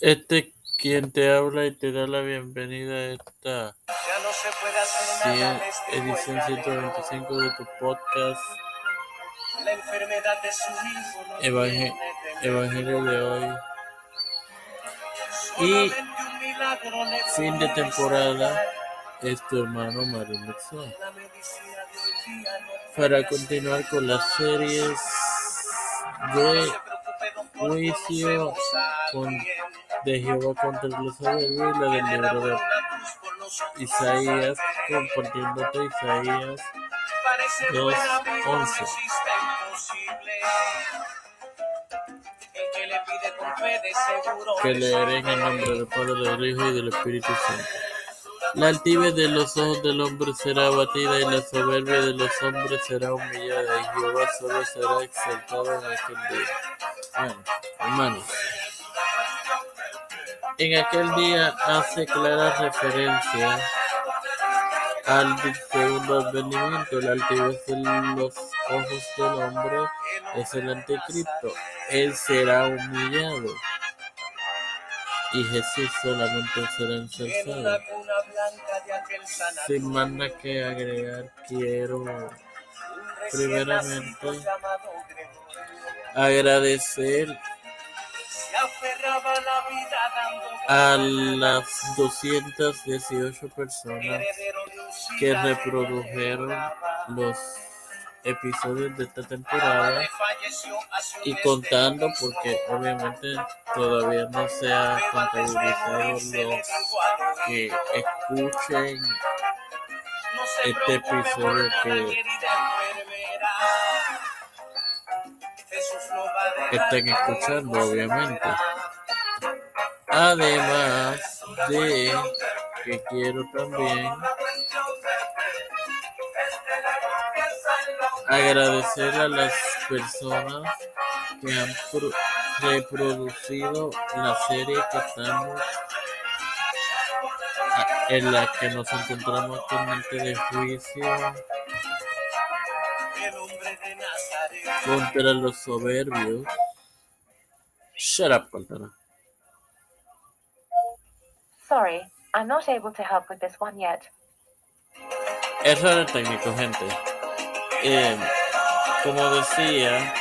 Este quien te habla y te da la bienvenida a esta cien- edición 125 de tu podcast. Evangel- Evangelio de hoy. Y fin de temporada es tu hermano Mario para continuar con las series de juicio con, de Jehová contra los soberbios y la del libro de Isaías compartiéndote Isaías 2.11 que leeré en el nombre del Padre, del Hijo y del Espíritu Santo. La altivez de los ojos del hombre será abatida y la soberbia de los hombres será humillada y Jehová solo será exaltado en aquel día. Bueno, hermanos, en aquel día hace clara referencia al segundo advenimiento, la altivez de los ojos del hombre es el anticristo. Él será humillado y Jesús solamente será ensalzado. Sin más nada que agregar, quiero primeramente agradecer a las 218 personas que reprodujeron los episodios de esta temporada y contando porque obviamente todavía no se ha contabilizado los que escuchen este episodio que estén escuchando obviamente además de que quiero también agradecer a las personas que han pro- reproducido la serie que estamos a- en la que nos encontramos actualmente de juicio contra los soberbios. Shut up, Cortana. Sorry, I'm not able to help with this one yet. Error técnico, gente. Eh, como decía,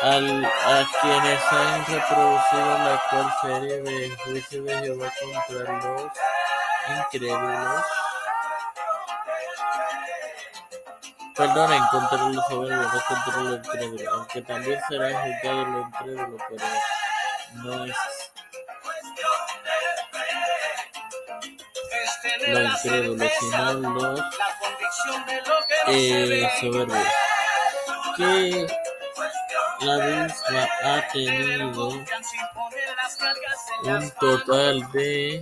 a quienes han reproducido la actual serie de Juicio de Jehová contra los incrédulos, perdonen, contra los soberbios, no contra los incrédulos, aunque también serán juzgados los incrédulos, pero no es los incrédulos, sino los eh, soberbios. Que la misma ha tenido un total de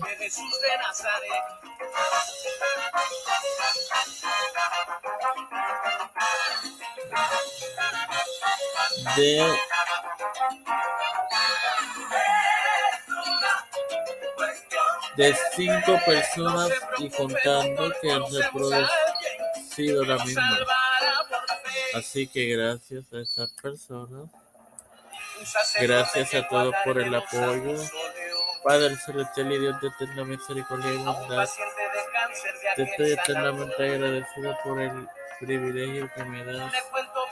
de de cinco personas y contando que han reproducido la misma. Así que gracias a esas personas, gracias a todos por el apoyo. Padre celestial y Dios de eterna misericordia y bondad, te estoy eternamente agradecido por el privilegio que me das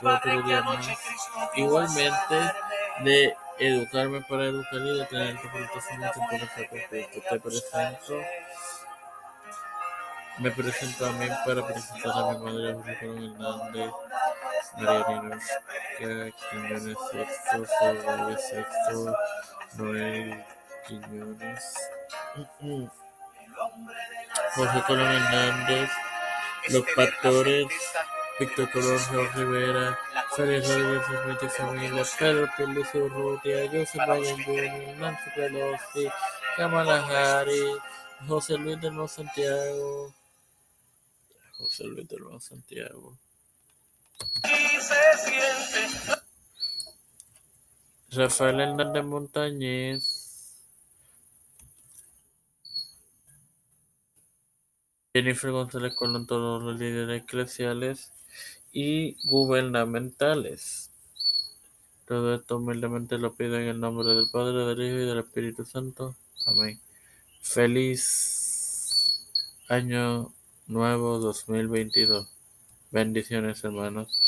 otro día más. Igualmente de educarme para educar y de tener tu presentación por perfecto. Te presento, me presento a mí para presentar a mi madre Colón Hernández, María Ninosca, Quiñones Sexto, Soraya Sexto, Noel Quiñones, José Colón Hernández, los pastores, Víctor Colón, Rivera, Félix Rodríguez Smith familia, Pedro Pierluisi Urrutia, Joseph Biden Nancy Pelosi, Kamala Harris, José Luis del Nuevo Santiago, José Luis del Nuevo Santiago, Rafael Hernández Montañez, Jennifer González Colón, todos los líderes eclesiales y gubernamentales. Todo esto humildemente lo pido en el nombre del Padre, del Hijo y del Espíritu Santo. Amén. Feliz año nuevo 2022. Bendiciones, hermanos.